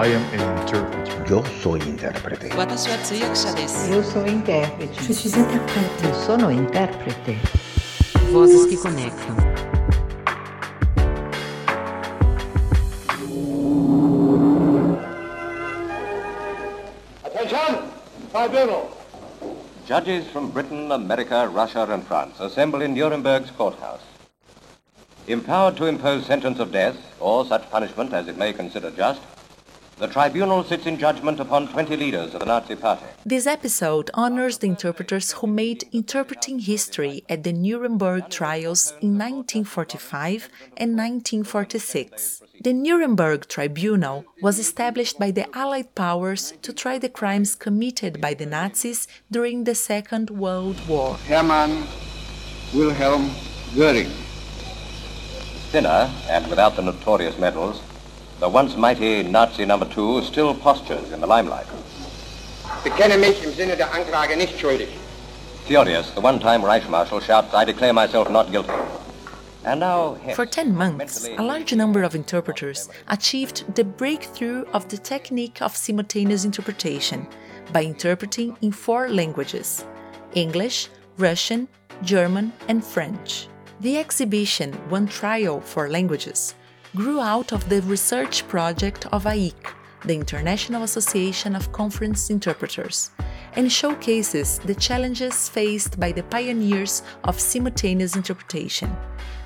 I am an interpreter. Yo soy intérprete. Eu sou intérprete. Je suis interprète. Eu sono intérprete. Vozes que conectam. Attention! Tribunal! Judges from Britain, America, Russia, and France assemble in Nuremberg's courthouse. Empowered to impose sentence of death, or such punishment as it may consider just, the tribunal sits in judgment upon 20 leaders of the Nazi Party. This episode honors the interpreters who made interpreting history at the Nuremberg trials in 1945 and 1946. The Nuremberg Tribunal was established by the Allied powers to try the crimes committed by the Nazis during the Second World War. Hermann Wilhelm Goering. Thinner, and without the notorious medals, the once mighty Nazi number two still postures in the limelight. Bekenne mich im Sinne der Anklage nicht schuldig. Furious, the one-time Reichsmarshal shouts, I declare myself not guilty. And now, hence, For 10 months, a large number of interpreters achieved the breakthrough of the technique of simultaneous interpretation by interpreting in four languages English, Russian, German, and French. The exhibition One Trial Four Languages grew out of the research project of AIIC, the International Association of Conference Interpreters, and showcases the challenges faced by the pioneers of simultaneous interpretation.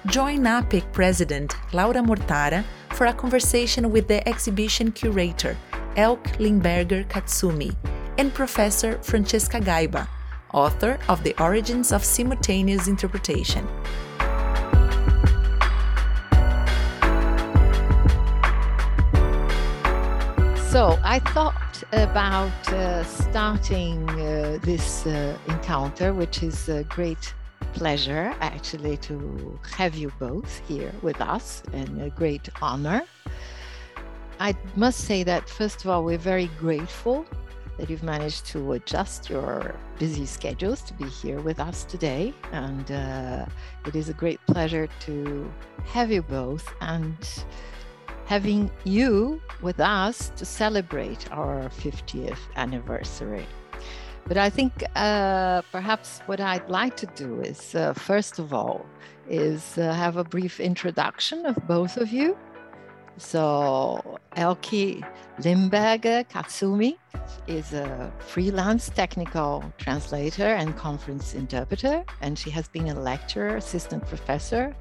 Join APIC President Laura Mortara for a conversation with the exhibition curator Elke Limberger Katsumi and Professor Francesca Gaiba, author of The Origins of Simultaneous Interpretation. So I thought about uh, starting uh, this uh, encounter, which is a great pleasure actually to have you both here with us and a great honor. I must say that, first of all, we're very grateful that you've managed to adjust your busy schedules to be here with us today. And uh, it is a great pleasure to have you both and having you with us to celebrate our 50th anniversary. But I think uh, perhaps what I'd like to do is, uh, first of all, is uh, have a brief introduction of both of you. So Elke Limberger Katsumi is a freelance technical translator and conference interpreter, and she has been a lecturer, assistant professor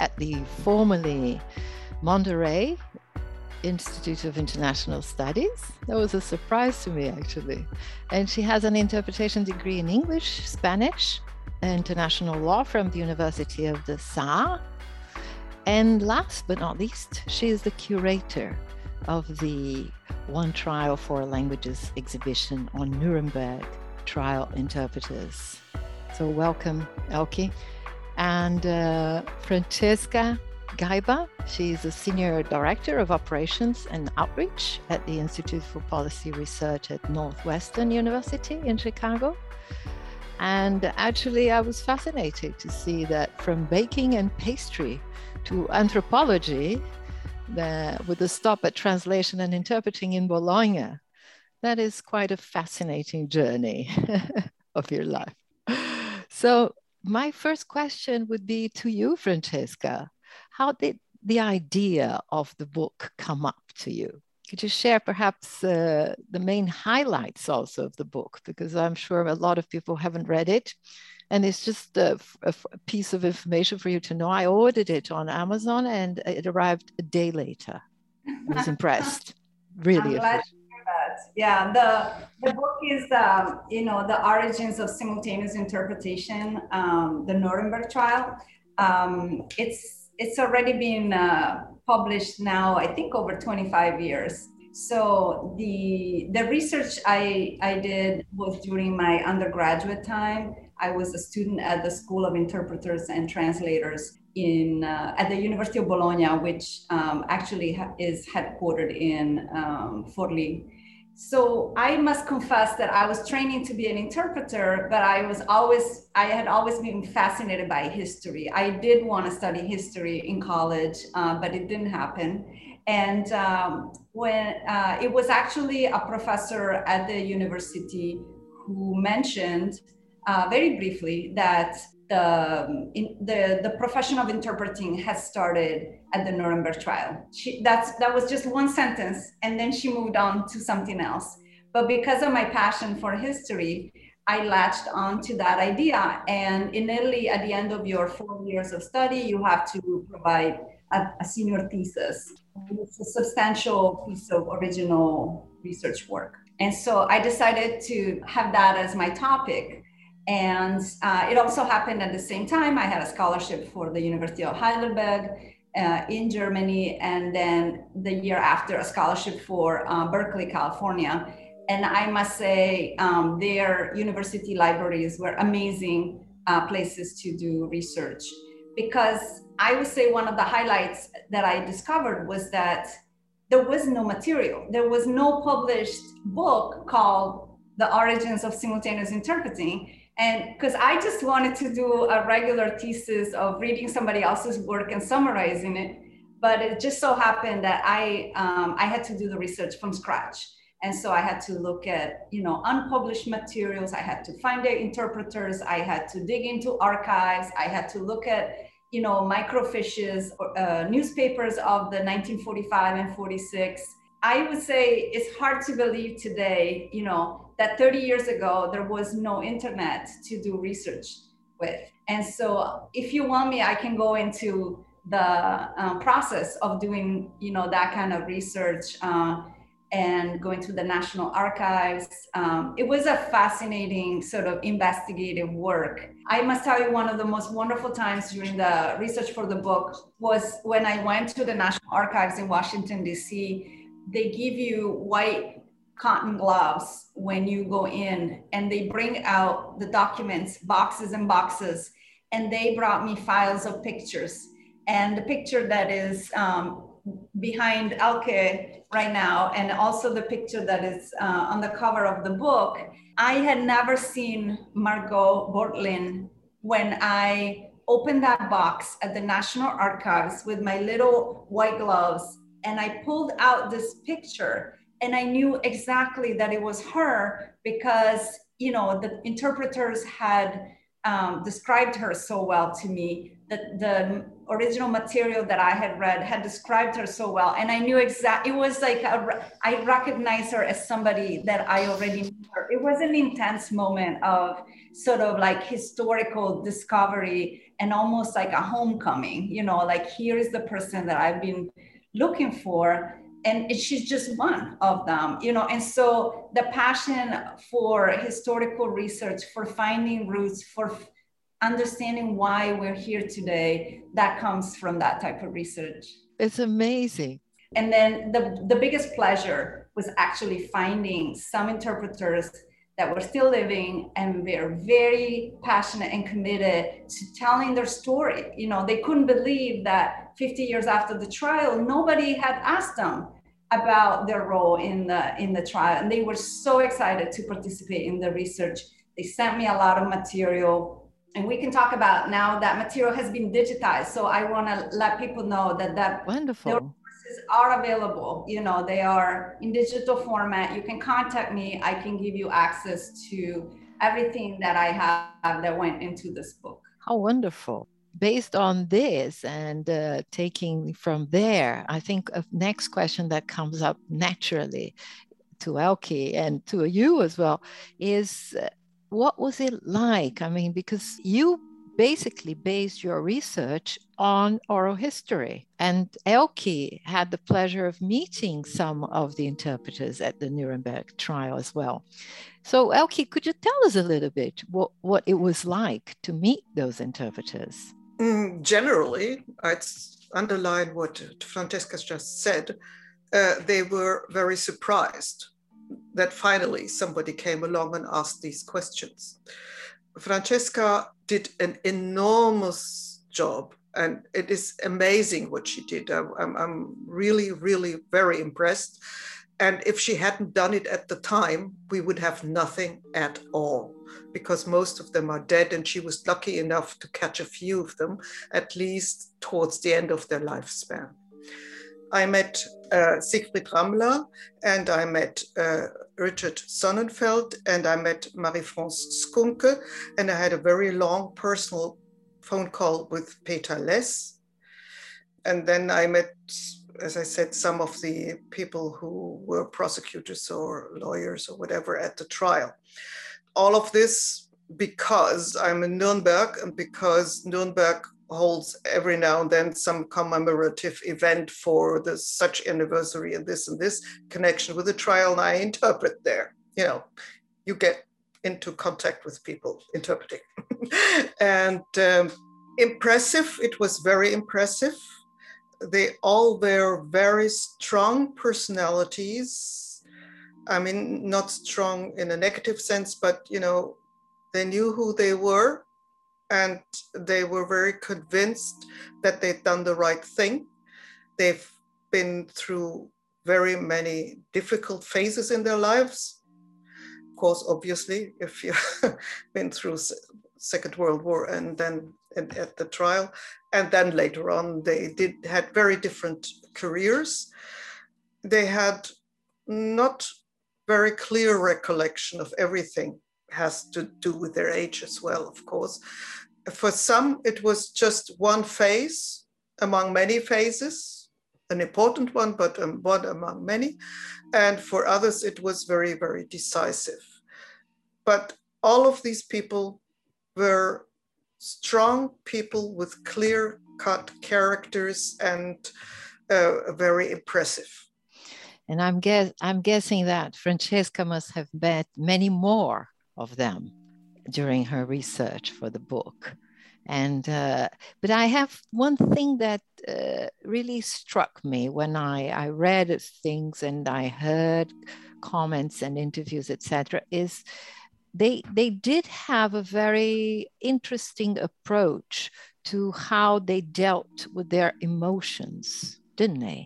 at the formerly Monterey Institute of International Studies. That was a surprise to me, actually. And she has an interpretation degree in English, Spanish, international law from the University of the Saar. And last but not least, she is the curator of the One Trial Four Languages exhibition on Nuremberg trial interpreters. So, welcome, Elke. And uh, Francesca Gaiba. She's a senior director of operations and outreach at the Institute for Policy Research at Northwestern University in Chicago. And actually, I was fascinated to see that from baking and pastry to anthropology, the, with a stop at translation and interpreting in Bologna, that is quite a fascinating journey of your life. So, my first question would be to you, Francesca how did the idea of the book come up to you? Could you share perhaps uh, the main highlights also of the book? Because I'm sure a lot of people haven't read it. And it's just a, a piece of information for you to know. I ordered it on Amazon and it arrived a day later. I was impressed. Really. I'm glad to hear that. Yeah, the the book is um, you know the origins of simultaneous interpretation, um, the Nuremberg trial. Um, it's it's already been uh, published now, I think over 25 years. So the the research I, I did was during my undergraduate time. I was a student at the School of Interpreters and Translators in uh, at the University of Bologna, which um, actually ha- is headquartered in um, Forlì. So I must confess that I was training to be an interpreter, but I was always, I had always been fascinated by history. I did want to study history in college, uh, but it didn't happen. And um, when uh, it was actually a professor at the university who mentioned uh, very briefly that the, um, in, the, the profession of interpreting has started at the Nuremberg trial. She, that's, that was just one sentence, and then she moved on to something else. But because of my passion for history, I latched on to that idea. And in Italy, at the end of your four years of study, you have to provide a, a senior thesis. It's a substantial piece of original research work. And so I decided to have that as my topic. And uh, it also happened at the same time. I had a scholarship for the University of Heidelberg uh, in Germany, and then the year after, a scholarship for uh, Berkeley, California. And I must say, um, their university libraries were amazing uh, places to do research because I would say one of the highlights that I discovered was that there was no material. There was no published book called The Origins of Simultaneous Interpreting. And because I just wanted to do a regular thesis of reading somebody else's work and summarizing it, but it just so happened that I um, I had to do the research from scratch, and so I had to look at you know unpublished materials. I had to find the interpreters. I had to dig into archives. I had to look at you know, microfiches, uh, newspapers of the 1945 and 46. I would say it's hard to believe today, you know, that 30 years ago there was no internet to do research with. And so, if you want me, I can go into the um, process of doing, you know, that kind of research. Uh, and going to the National Archives. Um, it was a fascinating sort of investigative work. I must tell you, one of the most wonderful times during the research for the book was when I went to the National Archives in Washington, D.C. They give you white cotton gloves when you go in, and they bring out the documents, boxes and boxes, and they brought me files of pictures. And the picture that is um, behind Elke right now, and also the picture that is uh, on the cover of the book, I had never seen Margot Bortlin when I opened that box at the National Archives with my little white gloves, and I pulled out this picture, and I knew exactly that it was her because you know the interpreters had um, described her so well to me that the original material that I had read had described her so well. And I knew exactly, it was like, a, I recognized her as somebody that I already knew her. It was an intense moment of sort of like historical discovery and almost like a homecoming, you know, like here is the person that I've been looking for. And she's just one of them, you know. And so the passion for historical research, for finding roots, for understanding why we're here today, that comes from that type of research. It's amazing. And then the, the biggest pleasure was actually finding some interpreters that were still living and were very passionate and committed to telling their story. You know, they couldn't believe that 50 years after the trial, nobody had asked them about their role in the in the trial. And they were so excited to participate in the research. They sent me a lot of material and we can talk about now that material has been digitized. So I want to let people know that that wonderful resources are available. You know, they are in digital format. You can contact me. I can give you access to everything that I have that went into this book. How wonderful. Based on this and uh, taking from there, I think a next question that comes up naturally to Elke and to you as well is uh, what was it like? I mean, because you basically based your research on oral history. And Elke had the pleasure of meeting some of the interpreters at the Nuremberg trial as well. So, Elke, could you tell us a little bit what, what it was like to meet those interpreters? Mm, generally, I'd underline what Francesca just said. Uh, they were very surprised that finally somebody came along and asked these questions. Francesca did an enormous job, and it is amazing what she did. I'm, I'm really, really very impressed. And if she hadn't done it at the time, we would have nothing at all because most of them are dead. And she was lucky enough to catch a few of them, at least towards the end of their lifespan. I met uh, Siegfried Ramler and I met uh, Richard Sonnenfeld and I met Marie-France Skuncke and I had a very long personal phone call with Peter Less. And then I met, as I said, some of the people who were prosecutors or lawyers or whatever at the trial. All of this because I'm in Nuremberg and because Nuremberg holds every now and then some commemorative event for the such anniversary and this and this connection with the trial and I interpret there. You know, you get into contact with people interpreting. and um, impressive, it was very impressive. They all were very strong personalities. I mean, not strong in a negative sense, but you know, they knew who they were and they were very convinced that they'd done the right thing. They've been through very many difficult phases in their lives. Of course, obviously, if you've been through Second World War and then at the trial, and then later on they did had very different careers. They had not very clear recollection of everything has to do with their age as well, of course. For some, it was just one phase among many phases, an important one, but um, one among many. And for others, it was very, very decisive. But all of these people were strong people with clear cut characters and uh, very impressive. And I'm, guess, I'm guessing that Francesca must have met many more of them during her research for the book. And uh, but I have one thing that uh, really struck me when I, I read things and I heard comments and interviews, etc., is they they did have a very interesting approach to how they dealt with their emotions, didn't they?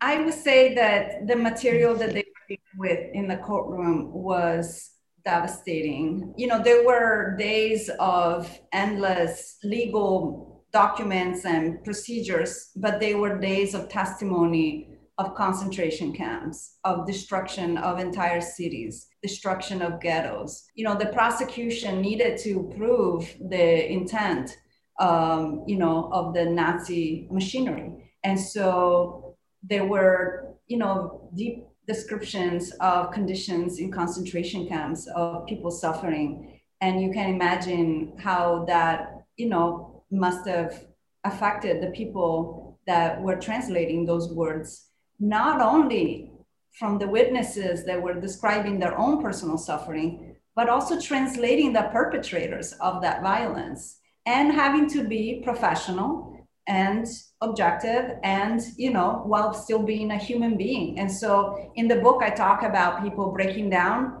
I would say that the material that they were dealing with in the courtroom was devastating. You know, there were days of endless legal documents and procedures, but they were days of testimony of concentration camps, of destruction of entire cities, destruction of ghettos. You know, the prosecution needed to prove the intent, um, you know, of the Nazi machinery. And so there were, you know, deep descriptions of conditions in concentration camps of people suffering. And you can imagine how that you know must have affected the people that were translating those words not only from the witnesses that were describing their own personal suffering but also translating the perpetrators of that violence and having to be professional and objective and you know while still being a human being. And so in the book i talk about people breaking down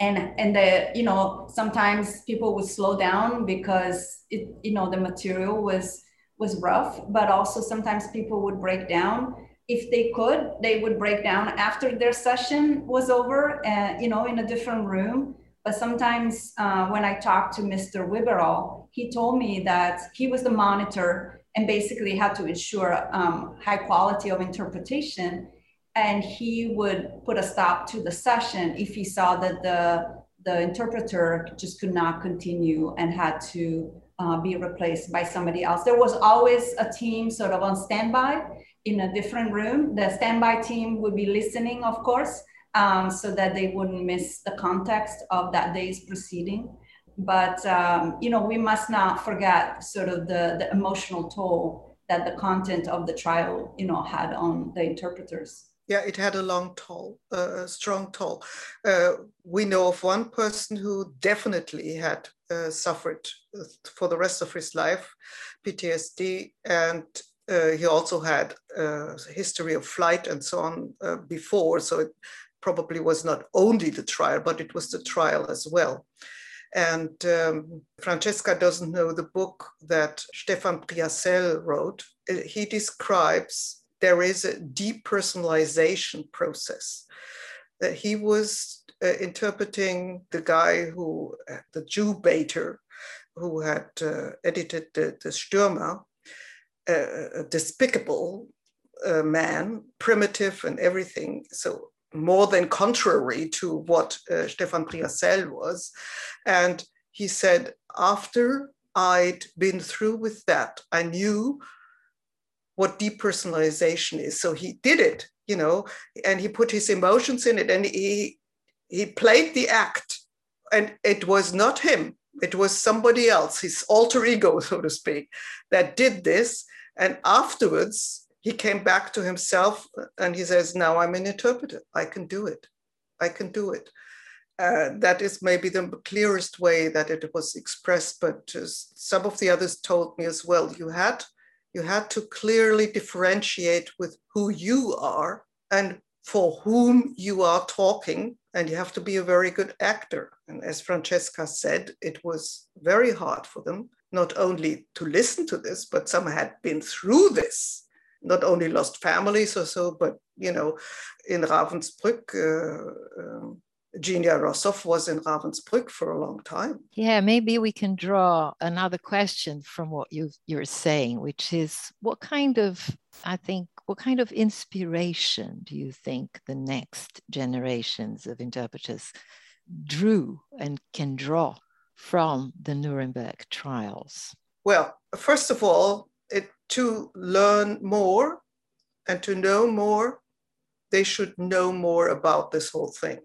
and and the you know sometimes people would slow down because it you know the material was was rough but also sometimes people would break down. If they could they would break down after their session was over and uh, you know in a different room. But sometimes uh, when i talked to mr Wibberall, he told me that he was the monitor and basically had to ensure um, high quality of interpretation. And he would put a stop to the session if he saw that the, the interpreter just could not continue and had to uh, be replaced by somebody else. There was always a team sort of on standby in a different room. The standby team would be listening, of course, um, so that they wouldn't miss the context of that day's proceeding but um, you know we must not forget sort of the, the emotional toll that the content of the trial you know had on the interpreters. Yeah it had a long toll uh, a strong toll. Uh, we know of one person who definitely had uh, suffered uh, for the rest of his life ptsd and uh, he also had a history of flight and so on uh, before. So it probably was not only the trial but it was the trial as well and um, Francesca doesn't know the book that Stefan Priacel wrote. Uh, he describes there is a depersonalization process. That he was uh, interpreting the guy who, uh, the Jew baiter, who had uh, edited the, the Stürmer, uh, a despicable uh, man, primitive and everything. So more than contrary to what uh, Stefan Priacel was. And he said, after I'd been through with that, I knew what depersonalization is. So he did it, you know, and he put his emotions in it and he he played the act. And it was not him, it was somebody else, his alter ego, so to speak, that did this. And afterwards, he came back to himself and he says, Now I'm an interpreter. I can do it. I can do it. Uh, that is maybe the clearest way that it was expressed, but some of the others told me as well. You had you had to clearly differentiate with who you are and for whom you are talking, and you have to be a very good actor. And as Francesca said, it was very hard for them not only to listen to this, but some had been through this not only lost families or so, but you know, in Ravensbrück, uh, um, Genia Rossoff was in Ravensbrück for a long time. Yeah, maybe we can draw another question from what you you're saying, which is what kind of, I think, what kind of inspiration do you think the next generations of interpreters drew and can draw from the Nuremberg trials? Well, first of all, it, to learn more and to know more, they should know more about this whole thing,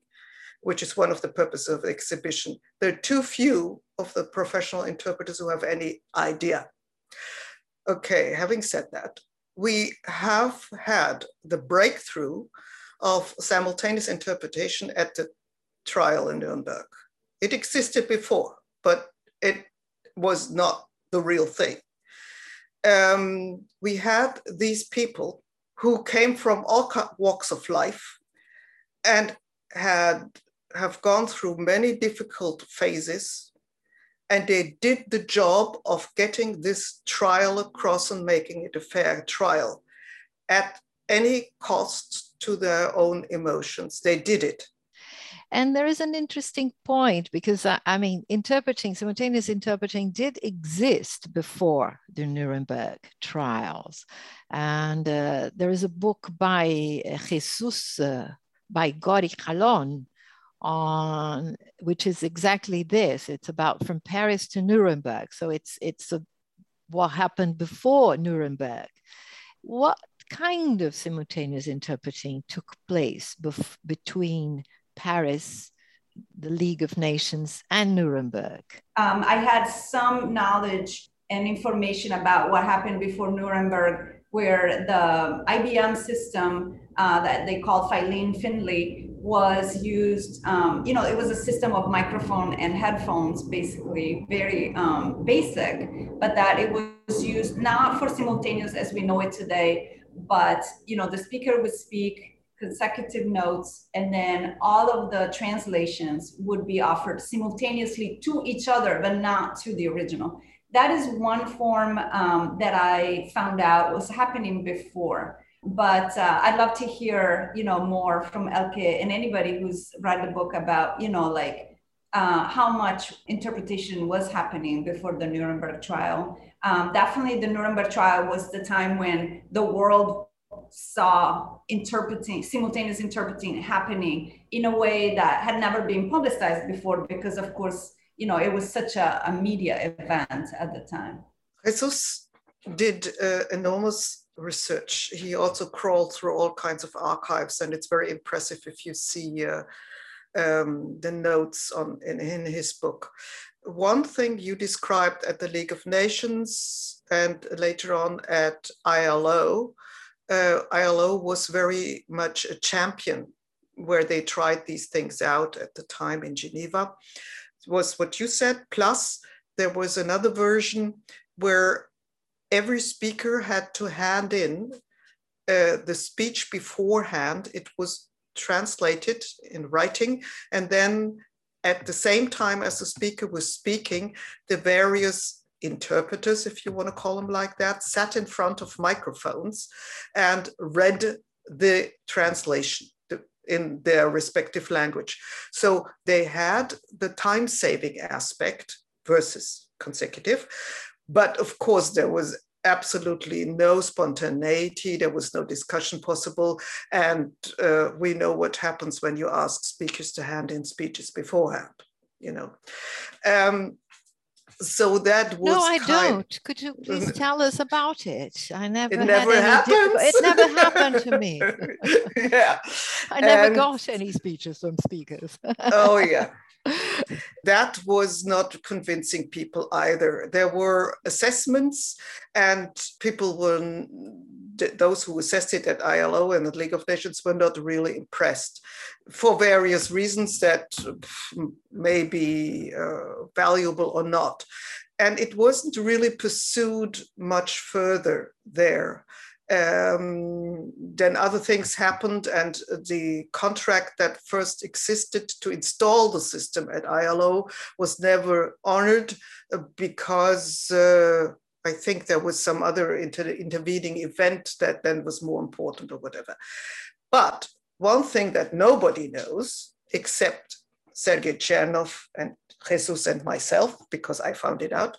which is one of the purposes of the exhibition. There are too few of the professional interpreters who have any idea. Okay, having said that, we have had the breakthrough of simultaneous interpretation at the trial in Nuremberg. It existed before, but it was not the real thing um, we had these people who came from all walks of life and had have gone through many difficult phases. And they did the job of getting this trial across and making it a fair trial at any cost to their own emotions. They did it and there is an interesting point because I, I, mean, interpreting, simultaneous interpreting did exist before the Nuremberg trials. And uh, there is a book by Jesus, uh, Baigorri-Jalón, on which is exactly this. It's about from Paris to Nuremberg. So it's it's a, what happened before Nuremberg. What kind of simultaneous interpreting took place between Paris, the League of Nations, and Nuremberg? Um, I had some knowledge and information about what happened before Nuremberg, where the IBM system uh, that they called Filene Finlay was used. Um, you know, it was a system of microphone and headphones, basically very um, basic, but that it was used not for simultaneous as we know it today, but you know, the speaker would speak consecutive notes, and then all of the translations would be offered simultaneously to each other, but not to the original. That is one form um, that I found out was happening before. But uh, I'd love to hear, you know, more from Elke and anybody who's read the book about, you know, like uh, how much interpretation was happening before the Nuremberg trial. Um, definitely, the Nuremberg trial was the time when the world saw interpreting simultaneous interpreting happening in a way that had never been publicized before because of course you know it was such a, a media event at the time. Jesus did uh, enormous research. He also crawled through all kinds of archives and it's very impressive if you see uh, um, the notes on in, in his book. One thing you described at the league of nations and later on at ilo uh, ILO was very much a champion where they tried these things out at the time in Geneva. Was what you said, plus there was another version where every speaker had to hand in uh, the speech beforehand. It was translated in writing, and then at the same time as the speaker was speaking, the various interpreters, if you want to call them like that, sat in front of microphones and read the translation in their respective language. So they had the time saving aspect versus consecutive. But of course, there was absolutely no spontaneity. There was no discussion possible. And uh, we know what happens when you ask speakers to hand in speeches beforehand, you know. Um, so that was no i kind, don't. Could you please tell us about it? I never it never had happened it never happened to me. Yeah. I never And- got any speeches from speakers. Oh yeah that was not convincing people either. There were assessments and people were those who assessed it at ilo and the league of nations were not really impressed for various reasons that may be uh, valuable or not. And it wasn't really pursued much further there um, then other things happened, and the contract that first existed to install the system at ILO was never honored uh, because uh, I think there was some other inter- intervening event that then was more important or whatever. But one thing that nobody knows except Sergei Chernov and Jesus and myself, because I found it out,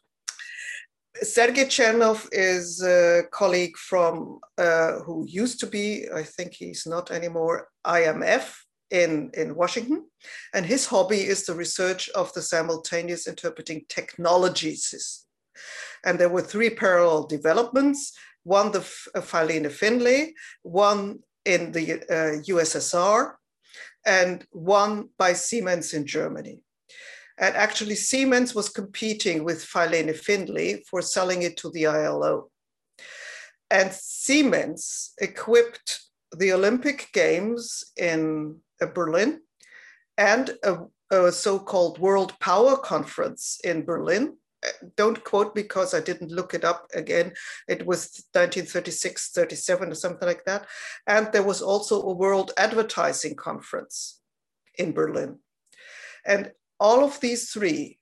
Sergei Chernov is a colleague from uh, who used to be, I think he's not anymore, IMF in, in Washington. And his hobby is the research of the simultaneous interpreting technologies. And there were three parallel developments one, the uh, Filene Finlay, one in the uh, USSR, and one by Siemens in Germany. And actually, Siemens was competing with Filene Finlay for selling it to the ILO. And Siemens equipped the Olympic Games in uh, Berlin and a, a so called World Power Conference in Berlin. Uh, Don't quote because I didn't look it up again. It was 1936, 37, or something like that. And there was also a World Advertising Conference in Berlin. And all of these three,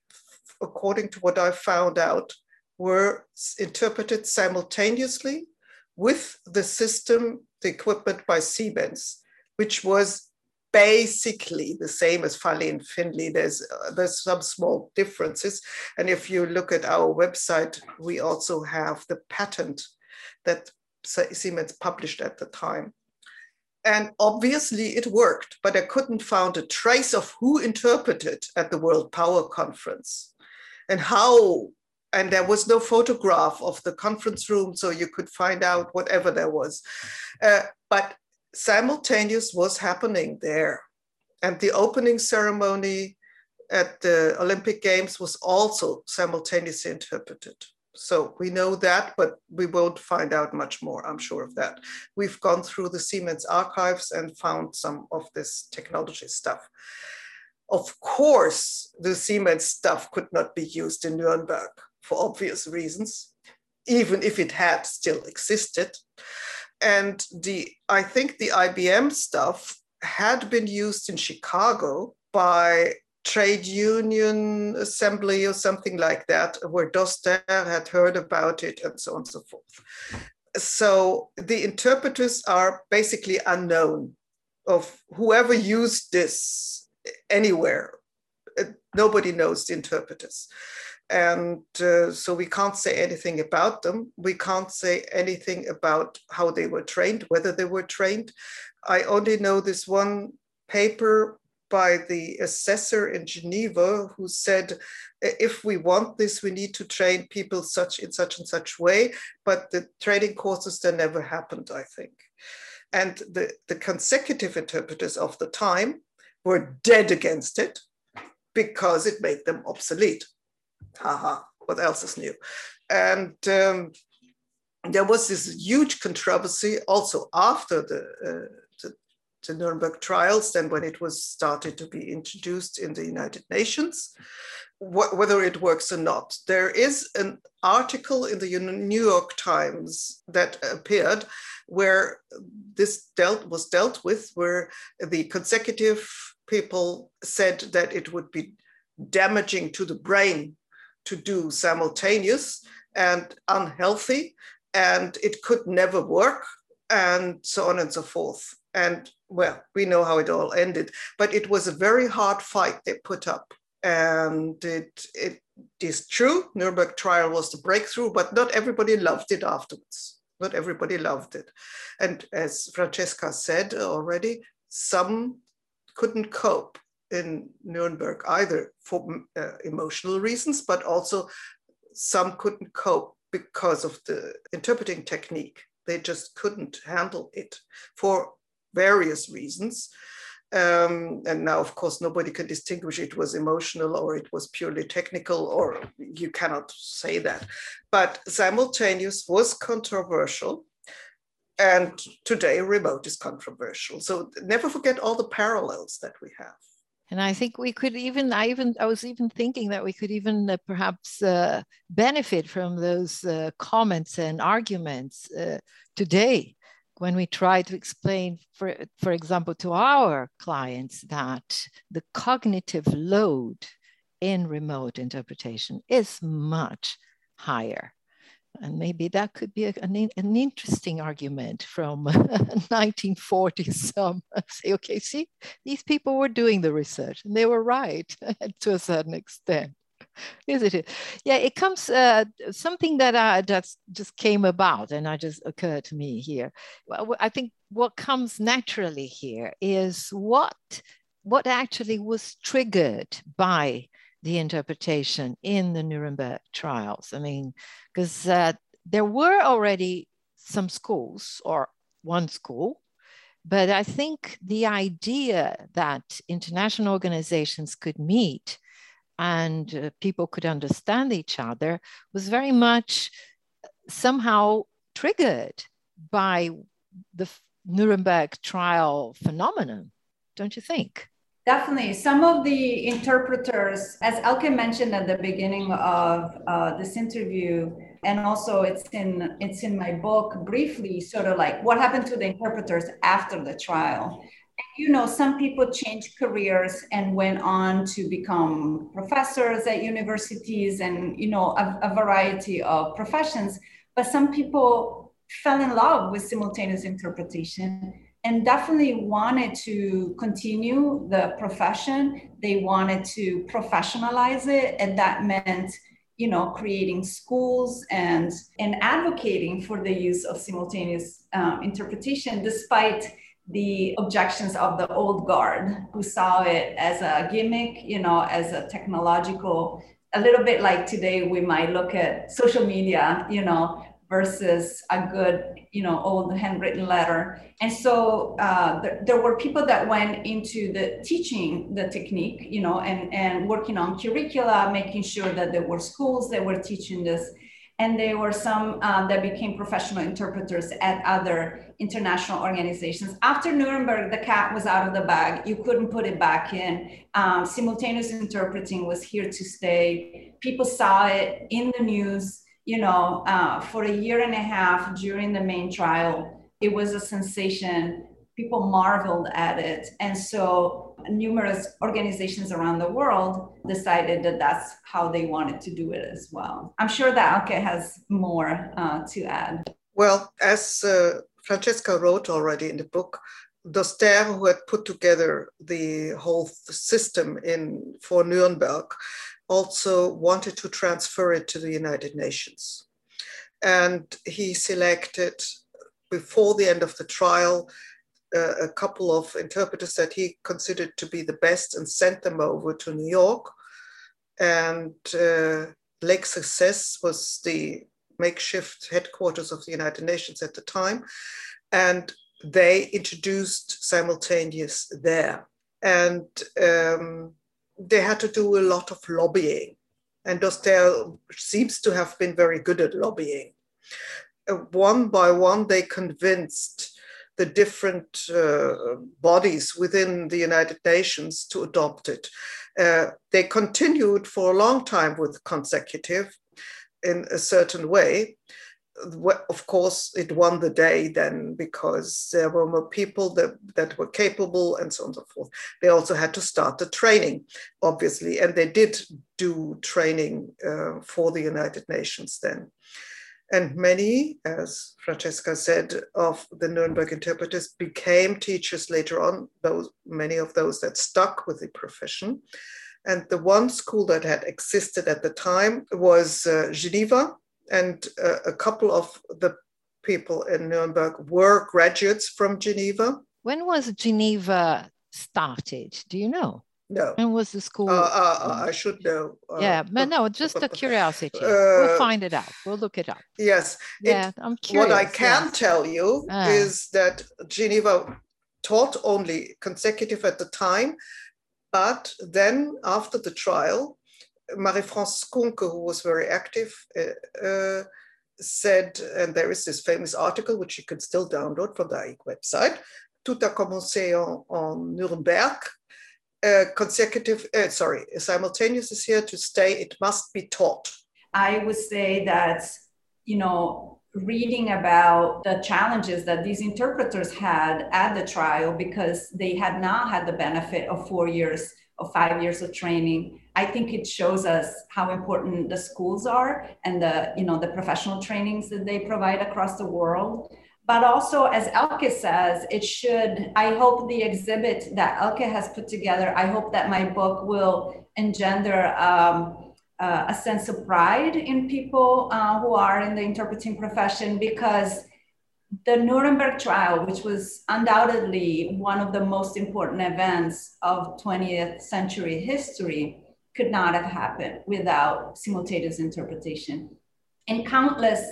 according to what I found out, were interpreted simultaneously with the system, the equipment by Siemens, which was basically the same as Filene Finlay. There's, uh, there's some small differences. And if you look at our website, we also have the patent that Siemens published at the time. And obviously it worked, but I couldn't find a trace of who interpreted at the World Power Conference and how. And there was no photograph of the conference room, so you could find out whatever there was. Uh, but simultaneous was happening there. And the opening ceremony at the Olympic Games was also simultaneously interpreted. So we know that, but we won't find out much more, I'm sure of that. We've gone through the Siemens archives and found some of this technology stuff. Of course, the Siemens stuff could not be used in Nuremberg for obvious reasons, even if it had still existed. And the I think the IBM stuff had been used in Chicago by trade union assembly or something like that, where Dostert had heard about it and so on and so forth. So the interpreters are basically unknown of whoever used this anywhere. Uh, Nobody knows the interpreters. And uh, so we can't say anything about them. We can't say anything about how they were trained, whether they were trained. I only know this one paper by the assessor in Geneva who said, if we want this, we need to train people such in such and such way. But the training courses then never happened, I think. And the, the consecutive interpreters of the time were dead against it because it made them obsolete. Haha, what else is new? And um, there was this huge controversy also after the, uh, the, Nuremberg trials, than when it was started to be introduced in the United Nations, wh- whether it works or not. There is an article in the New York Times that appeared where this dealt was dealt with, where the consecutive people said that it would be damaging to the brain to do simultaneous and unhealthy, and it could never work, and so on and so forth. And well, we know how it all ended, but it was a very hard fight they put up, and it it is true, Nuremberg trial was the breakthrough, but not everybody loved it afterwards. Not everybody loved it. And as Francesca said already, some couldn't cope in Nuremberg either for uh, emotional reasons, but also some couldn't cope because of the interpreting technique. They just couldn't handle it for various reasons. Um, and now, of course, nobody can distinguish it was emotional or it was purely technical, or you cannot say that. But simultaneous was controversial. And today, remote is controversial. So never forget all the parallels that we have. And I think we could even, I even, I was even thinking that we could even uh, perhaps uh, benefit from those uh, comments and arguments uh, today when we try to explain, for, for example, to our clients that the cognitive load in remote interpretation is much higher. And maybe that could be an, an interesting argument from 1940 some say, okay, see, these people were doing the research and they were right to a certain extent. Is it? Yeah, it comes uh, something that I just just came about, and I just occurred to me here. I think what comes naturally here is what what actually was triggered by the interpretation in the Nuremberg trials. I mean, because uh, there were already some schools or one school, but I think the idea that international organizations could meet and uh, people could understand each other was very much somehow triggered by the Nuremberg trial phenomenon, don't you think? Definitely. Some of the interpreters, as Elke mentioned at the beginning of uh, this interview, and also it's in it's in my book briefly, sort of like what happened to the interpreters after the trial you know, some people changed careers and went on to become professors at universities and, you know, a, a variety of professions. But some people fell in love with simultaneous interpretation and definitely wanted to continue the profession. They wanted to professionalize it, and that meant, you know, creating schools and and advocating for the use of simultaneous um, interpretation, despite the objections of the old guard who saw it as a gimmick, you know, as a technological, a little bit like today we might look at social media, you know, versus a good, you know, old handwritten letter. And so uh, there, there were people that went into the teaching the technique, you know, and, and working on curricula, making sure that there were schools that were teaching this and there were some um, that became professional interpreters at other international organizations. After Nuremberg, the cat was out of the bag. You couldn't put it back in. Um, simultaneous interpreting was here to stay. People saw it in the news, you know, uh, for a year and a half during the main trial. It was a sensation. People marveled at it. And so numerous organizations around the world decided that that's how they wanted to do it as well. I'm sure that Elke has more uh, to add. Well, as uh, Francesca wrote already in the book, Dostert, who had put together the whole system in for Nuremberg, also wanted to transfer it to the United Nations. And he selected, before the end of the trial, uh, a couple of interpreters that he considered to be the best and sent them over to New York. And uh, Lake Success was the makeshift headquarters of the United Nations at the time. And they introduced simultaneous there. And um, they had to do a lot of lobbying. And Dostert seems to have been very good at lobbying. Uh, one by one, they convinced the different uh, bodies within the United Nations to adopt it. Uh, they continued for a long time with consecutive in a certain way. Of course, it won the day then because there were more people that, that were capable and so on and so forth. They also had to start the training, obviously, and they did do training uh, for the United Nations then. And many, as Francesca said, of the Nuremberg interpreters became teachers later on, those, many of those that stuck with the profession. And the one school that had existed at the time was uh, Geneva, and uh, a couple of the people in Nuremberg were graduates from Geneva. When was Geneva started? Do you know? No. When was the school? Uh, uh, uh, I should know. Uh, yeah, but no, just a curiosity. we'll Uh, find it out. We'll look it up. Yes. It- Yeah, I'm curious. what I can yes. tell you is that Geneva taught only consecutive at the time, but then after the trial, Marie-France Skuncke, who was very active, uh, uh, said, and there is this famous article which you can still download from the AIIC website, Tout a commencé en, en Nuremberg. Uh, consecutive, uh, sorry, simultaneous is here to stay, it must be taught. I would say that, you know, reading about the challenges that these interpreters had at the trial because they had not had the benefit of four years or five years of training. I think it shows us how important the schools are and the, you know, the professional trainings that they provide across the world. But also, as Elke says, it should, I hope the exhibit that Elke has put together, I hope that my book will engender um, uh, a sense of pride in people uh, who are in the interpreting profession because the Nuremberg trial, which was undoubtedly one of the most important events of 20th century history, could not have happened without simultaneous interpretation. And countless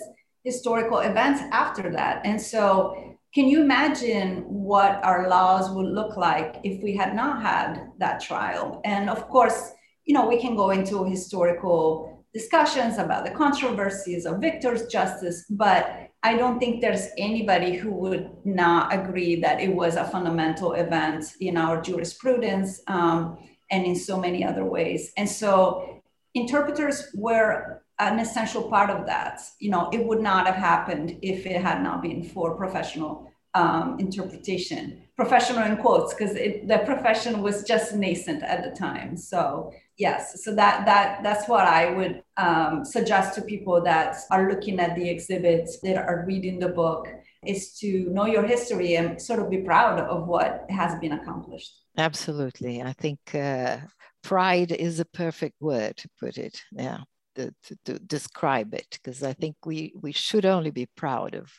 historical events after that. And so, can you imagine what our laws would look like if we had not had that trial? And of course, you know, we can go into historical discussions about the controversies of victor's justice, but I don't think there's anybody who would not agree that it was a fundamental event in our jurisprudence um, and in so many other ways. And so, interpreters were an essential part of that. You know, it would not have happened if it had not been for professional um, interpretation. Professional in quotes, because the profession was just nascent at the time. So yes, so that that that's what I would um, suggest to people that are looking at the exhibits, that are reading the book, is to know your history and sort of be proud of what has been accomplished. Absolutely. I think uh, pride is a perfect word to put it. Yeah. To, to, describe it because I think we we should only be proud of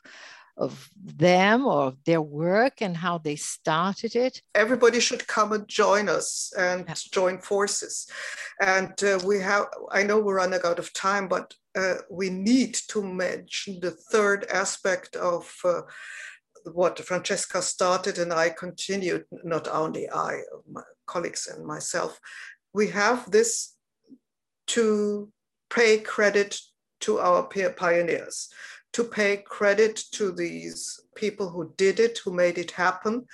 of them or of their work and how they started it. everybody should come and join us and Yeah. join forces. And uh, we have, I know we're running out of time, but uh, we need to mention the third aspect of uh, what Francesca started and I continued, not only I, my colleagues and myself. We have this to pay credit to our peer pioneers, to pay credit to these people who did it, who made it happen.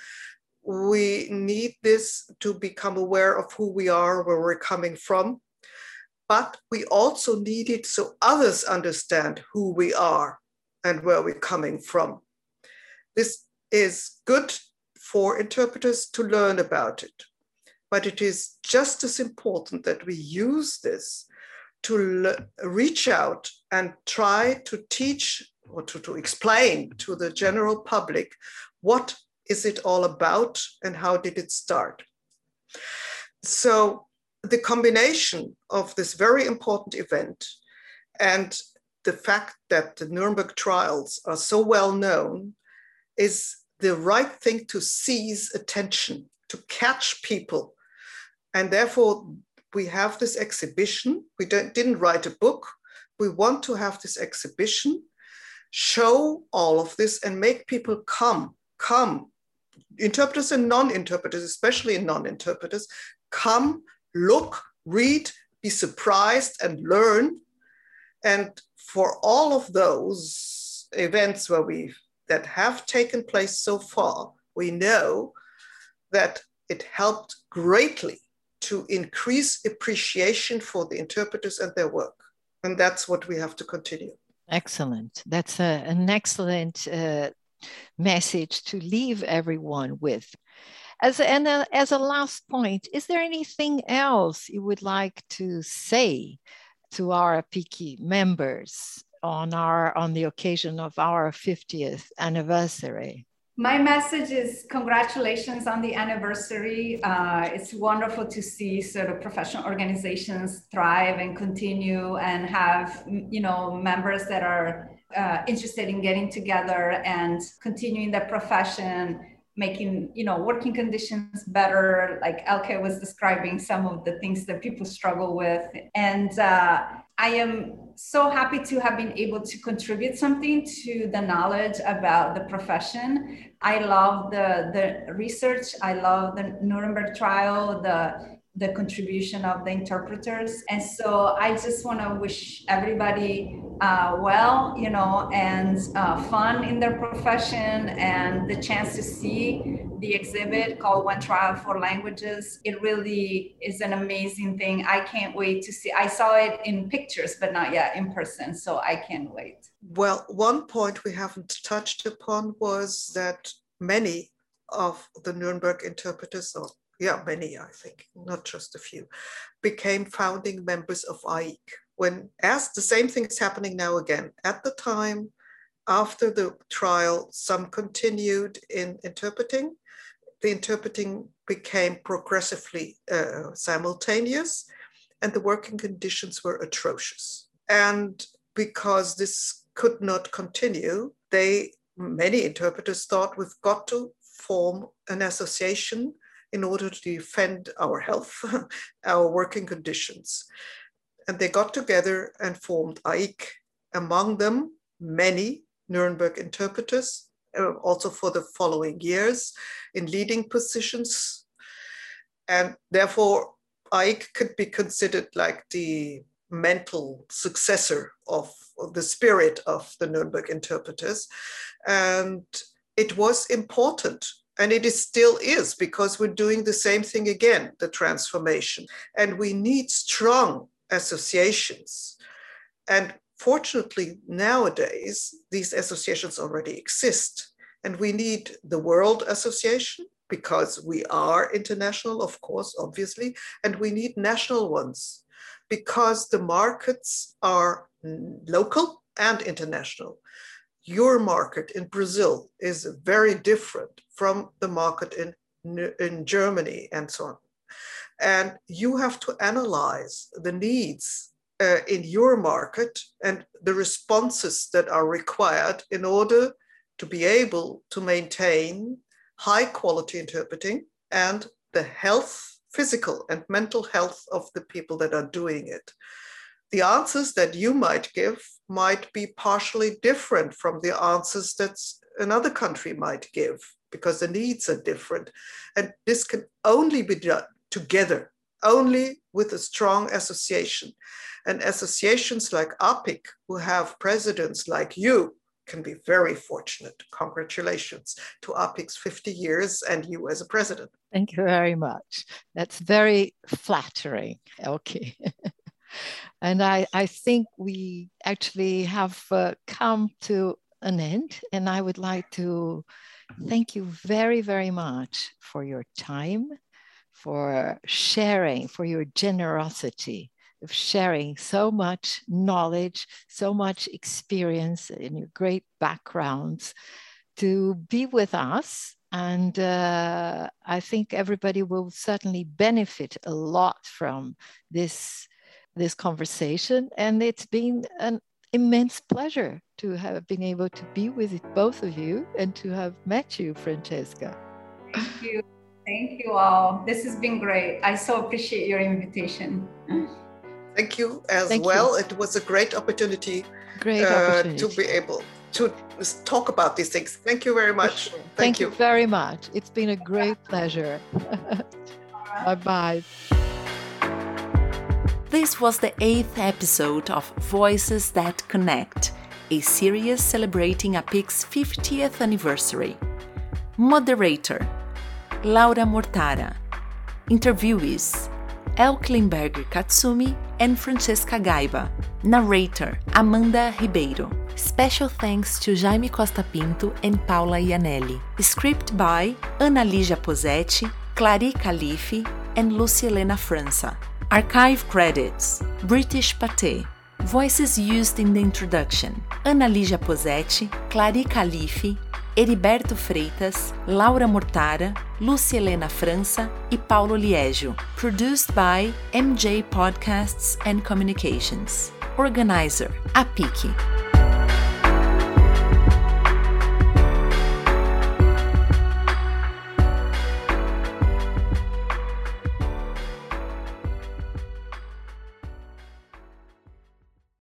We need this to become aware of who we are, where we're coming from. But we also need it so others understand who we are and where we're coming from. This is good for interpreters to learn about it, but it is just as important that we use this to reach out and try to teach or to, to explain to the general public what is it all about and how did it start. So the combination of this very important event and the fact that the Nuremberg trials are so well known is the right thing to seize attention, to catch people. And therefore, we have this exhibition. We didn't write a book. We want to have this exhibition, show all of this, and make people come, come, interpreters and non interpreters, especially non interpreters, come, look, read, be surprised, and learn. And for all of those events where we that have taken place so far, we know that it helped greatly to increase appreciation for the interpreters and their work. And that's what we have to continue. Excellent. That's a, an excellent uh, message to leave everyone with. As a, and a, as a last point, is there anything else you would like to say to our APIC members on our on the occasion of our 50th anniversary? My message is congratulations on the anniversary. Uh, it's wonderful to see sort of professional organizations thrive and continue and have, you know, members that are uh, interested in getting together and continuing their profession making you know working conditions better like elke was describing some of the things that people struggle with and uh, i am so happy to have been able to contribute something to the knowledge about the profession i love the the research i love the nuremberg trial the the contribution of the interpreters. And so I just want to wish everybody uh, well, you know, and uh, fun in their profession and the chance to see the exhibit called One Trial Four Languages. It really is an amazing thing. I can't wait to see. I saw it in pictures, but not yet in person. So I can't wait. Well, one point we haven't touched upon was that many of the Nuremberg interpreters, or yeah, many, I think, not just a few, became founding members of AIIC. When as the same thing is happening now again, at the time after the trial, some continued in interpreting. The interpreting became progressively uh, simultaneous, and the working conditions were atrocious. And because this could not continue, they many interpreters thought we've got to form an association in order to defend our health, our working conditions. And they got together and formed AIIC, among them many Nuremberg interpreters, Uh, also for the following years in leading positions. And therefore, AIIC could be considered like the mental successor of, of the spirit of the Nuremberg interpreters. And it was important and it is still is because we're doing the same thing again, the transformation. And we need strong associations. And fortunately, nowadays, these associations already exist. And we need the World Association because we are international, of course, obviously, and we need national ones because the markets are local and international your market in Brazil is very different from the market in, in Germany and so on. And you have to analyze the needs uh, in your market and the responses that are required in order to be able to maintain high quality interpreting and the health, physical and mental health of the people that are doing it the answers that you might give might be partially different from the answers that another country might give because the needs are different. And this can only be done together, only with a strong association. And associations like APIC, who have presidents like you, can be very fortunate. Congratulations to APIC's 50 years and you as a president. Thank you very much. That's very flattering, Elke. And I, I think we actually have uh, come to an end. And I would like to thank you very, very much for your time, for sharing, for your generosity of sharing so much knowledge, so much experience, and your great backgrounds to be with us. And uh, I think everybody will certainly benefit a lot from this this conversation. And it's been an immense pleasure to have been able to be with both of you and to have met you, Francesca. Thank you. Thank you all. This has been great. I so appreciate your invitation. Thank you as Thank well. You. It was a great opportunity, great uh, opportunity. to be able to talk about these things. Thank you very much. Thank, Thank you. you very much. It's been a great pleasure. bye bye. This was the eighth episode of Voices That Connect, a series celebrating APIC's 50th anniversary. Moderator Laura Mortara. Interviewees Elke Limberger Katsumi and Francesca Gaiba. Narrator Amanda Ribeiro. Special thanks to Jaime Costa Pinto and Paula Ianelli. Script by Ana Lígia Posetti, Clary Calife, and Lucielena França. Archive credits British Pate. Voices used in the introduction Ana Lígia Posetti, Clary Calife, Heriberto Freitas, Laura Mortara, Lúcia Helena França e Paulo Liégio. Produced by MJ Podcasts and Communications. Organizer, APIC.